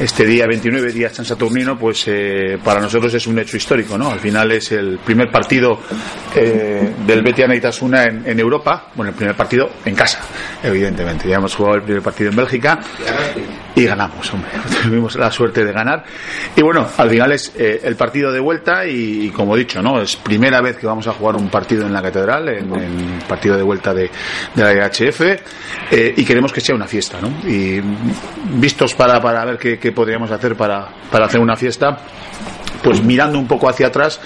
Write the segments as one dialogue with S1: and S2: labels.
S1: este día 29, día San Saturnino, pues eh, para nosotros es un hecho histórico, ¿no? Al final es el primer partido eh, del Betis Itasuna en, en Europa, bueno, el primer partido en casa, evidentemente. Ya hemos jugado el primer partido en Bélgica y ganamos, hombre. Tuvimos la suerte de ganar. Y bueno, al final es eh, el partido de vuelta y, como he dicho, ¿no? Es primera vez que vamos a jugar un partido en la Catedral, en, en partido de vuelta de, de la IHF, eh, y queremos que sea una fiesta, ¿no? Y vistos para, para ver qué, qué podríamos hacer para, para hacer una fiesta, pues mirando un poco hacia atrás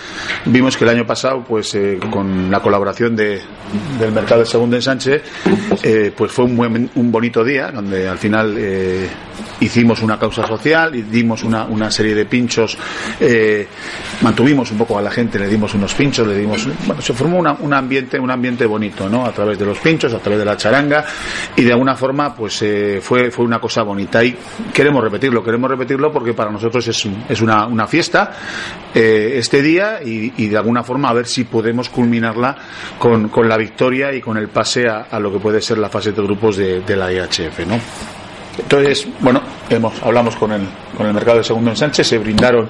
S1: vimos que el año pasado pues eh, con la colaboración de, del mercado de segundo ensanche eh, pues fue un, buen, un bonito día donde al final eh, hicimos una causa social y dimos una, una serie de pinchos eh, mantuvimos un poco a la gente le dimos unos pinchos le dimos bueno se formó una, un ambiente un ambiente bonito no a través de los pinchos a través de la charanga y de alguna forma pues eh, fue fue una cosa bonita. Y queremos repetirlo queremos repetirlo porque para nosotros es, es una, una fiesta eh, este día y, de alguna forma a ver si podemos culminarla con, con la victoria y con el pase a, lo que puede ser la fase de grupos de, la IHF, ¿no? Entonces, bueno, hemos, hablamos con el, con el mercado de segundo ensanche, se brindaron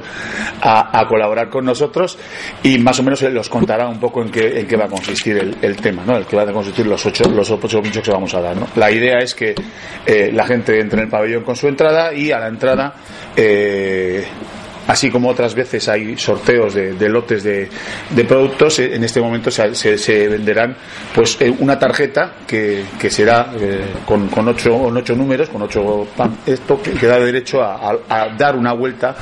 S1: a, colaborar con nosotros y más o menos los contará un poco en qué, en qué va a consistir el, el, tema, ¿no? El que va a consistir los ocho, los ocho pinchos que vamos a dar, ¿no? La idea es que eh, la gente entre en el pabellón con su entrada y a la entrada eh, así como otras veces hay sorteos de, de lotes de, de, productos, en este momento se, se, venderán pues eh, una tarjeta que, que será eh, con, con, ocho, con ocho números, con ocho esto que, da derecho a, a, dar una vuelta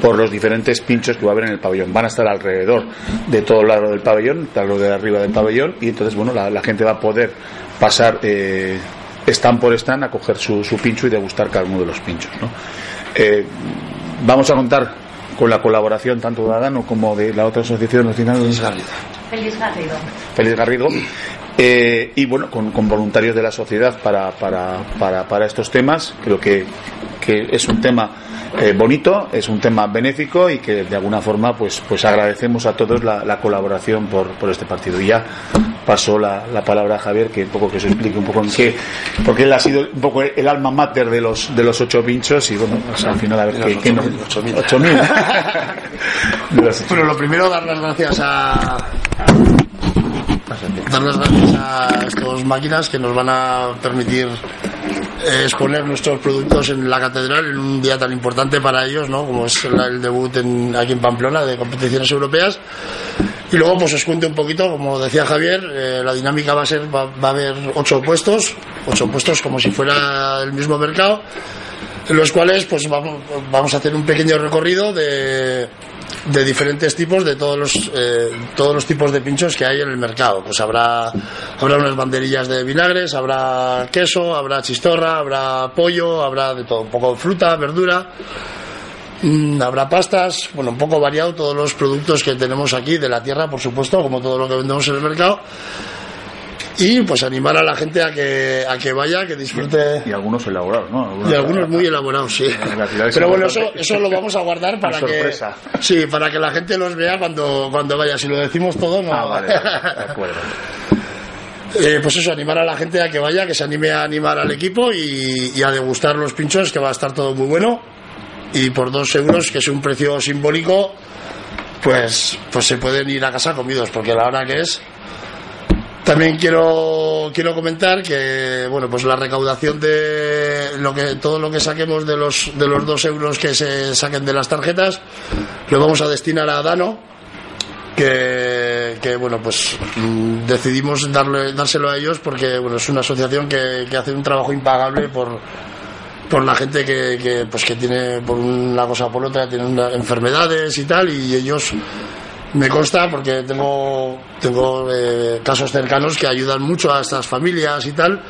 S1: por los diferentes pinchos que va a haber en el pabellón. Van a estar alrededor de todo el lado del pabellón, tal de arriba del pabellón, y entonces, bueno, la, gente va a poder pasar eh, stand por stand a coger su, pincho y degustar cada uno de los pinchos. ¿no? Eh, vamos a contar con la colaboración tanto de Adano como de la otra asociación nacional
S2: Feliz Garrido.
S3: Feliz Garrido.
S1: Feliz Garrido. Eh, y bueno, con, con, voluntarios de la sociedad para, para, para, para estos temas. Creo que, que es un tema eh, bonito, es un tema benéfico y que de alguna forma pues, pues agradecemos a todos la, la colaboración por, por este partido. Y ya paso la, la, palabra a Javier que un poco que se explique un poco en qué, porque él ha sido un poco el alma mater de los de los ocho pinchos y bueno, al final a ver qué, qué no,
S2: ocho mil.
S1: Ocho mil.
S2: bueno, lo primero dar las gracias a dar las gracias a estas máquinas que nos van a permitir eh, exponer nuestros productos en la catedral en un día tan importante para ellos, ¿no? Como es el, el debut en, aquí en Pamplona de competiciones europeas. Y luego pues os cuento un poquito, como decía Javier, eh, la dinámica va a ser, va, a haber ocho puestos, ocho puestos como si fuera el mismo mercado, en los cuales pues vamos, vamos a hacer un pequeño recorrido de, de diferentes tipos, de todos los, eh, todos los tipos de pinchos que hay en el mercado. Pues habrá, habrá unas banderillas de vinagres, habrá queso, habrá chistorra, habrá pollo, habrá de todo, un poco de fruta, verdura. Mm, habrá pastas, bueno, un poco variado todos los productos que tenemos aquí de la tierra, por supuesto, como todo lo que vendemos en el mercado. Y pues animar a la gente a que, a que vaya, que disfrute.
S1: Y, algunos elaborados, ¿no?
S2: Algunos y algunos muy elaborados, sí. Pero bueno, eso, eso lo vamos a guardar para que. Sí, para que la gente los vea cuando, cuando vaya. Si lo decimos todo, no.
S1: Ah, vale, de acuerdo.
S2: Eh, pues eso, animar a la gente a que vaya, que se anime a animar al equipo y, y a degustar los pinchos, que va a estar todo muy bueno y por dos euros, que es un precio simbólico, pues, pues se pueden ir a casa comidos, porque la hora que es. También quiero, quiero comentar que bueno pues la recaudación de lo que todo lo que saquemos de los de los dos euros que se saquen de las tarjetas lo vamos a destinar a Dano que, que bueno pues mm, decidimos darle dárselo a ellos porque bueno es una asociación que, que hace un trabajo impagable por por la gente que, que, pues que tiene por una cosa o por otra tienen enfermedades y tal y ellos me consta porque tengo tengo eh, casos cercanos que ayudan mucho a estas familias y tal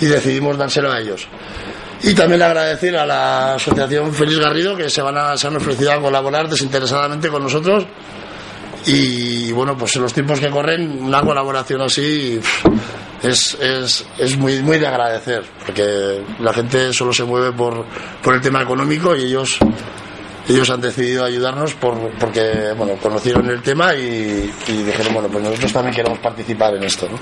S2: y decidimos dárselo a ellos. Y también agradecer a la asociación Feliz Garrido que se van a, se han ofrecido a colaborar desinteresadamente con nosotros y bueno pues en los tiempos que corren una colaboración así es, es, es muy, muy de agradecer, porque la gente solo se mueve por, por el tema económico y ellos, ellos han decidido ayudarnos por, porque bueno, conocieron el tema y, y dijeron, bueno, pues nosotros también queremos participar en esto. ¿no?